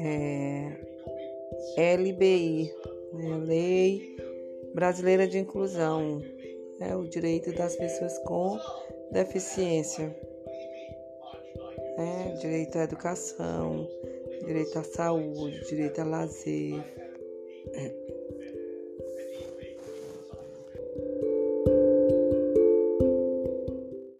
é, LBI, né? Lei Brasileira de Inclusão, é o direito das pessoas com deficiência, é, direito à educação, direito à saúde, direito a lazer.